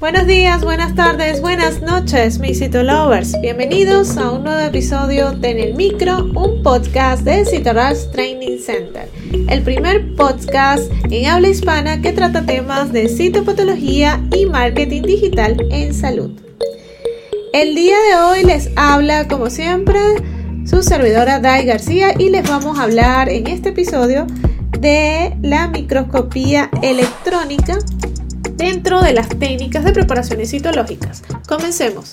Buenos días, buenas tardes, buenas noches, mis Lovers. Bienvenidos a un nuevo episodio de En el Micro, un podcast de Citorush Training Center. El primer podcast en habla hispana que trata temas de citopatología y marketing digital en salud. El día de hoy les habla, como siempre, su servidora Dai García y les vamos a hablar en este episodio de la microscopía electrónica dentro de las técnicas de preparaciones citológicas. Comencemos.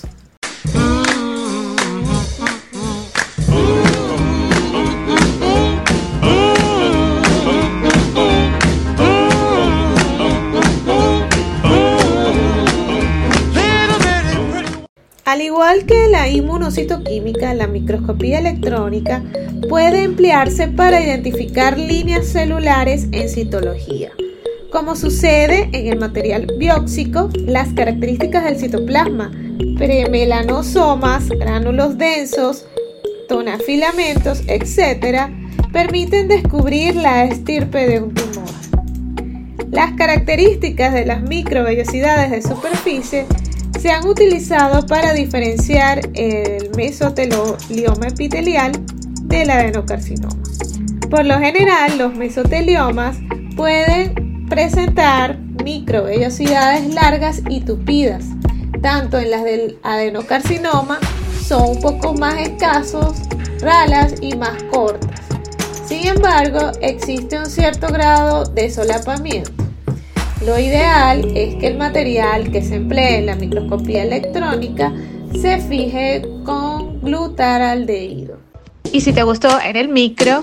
Al igual que la inmunocitoquímica, la microscopía electrónica puede emplearse para identificar líneas celulares en citología. Como sucede en el material bióxico, las características del citoplasma, premelanosomas, gránulos densos, tonafilamentos, etc., permiten descubrir la estirpe de un tumor. Las características de las microvellosidades de superficie se han utilizado para diferenciar el mesotelioma epitelial del adenocarcinoma. Por lo general, los mesoteliomas pueden presentar microvellosidades largas y tupidas. Tanto en las del adenocarcinoma son un poco más escasos, ralas y más cortas. Sin embargo, existe un cierto grado de solapamiento. Lo ideal es que el material que se emplee en la microscopía electrónica se fije con glutaraldehído. Y si te gustó en el micro,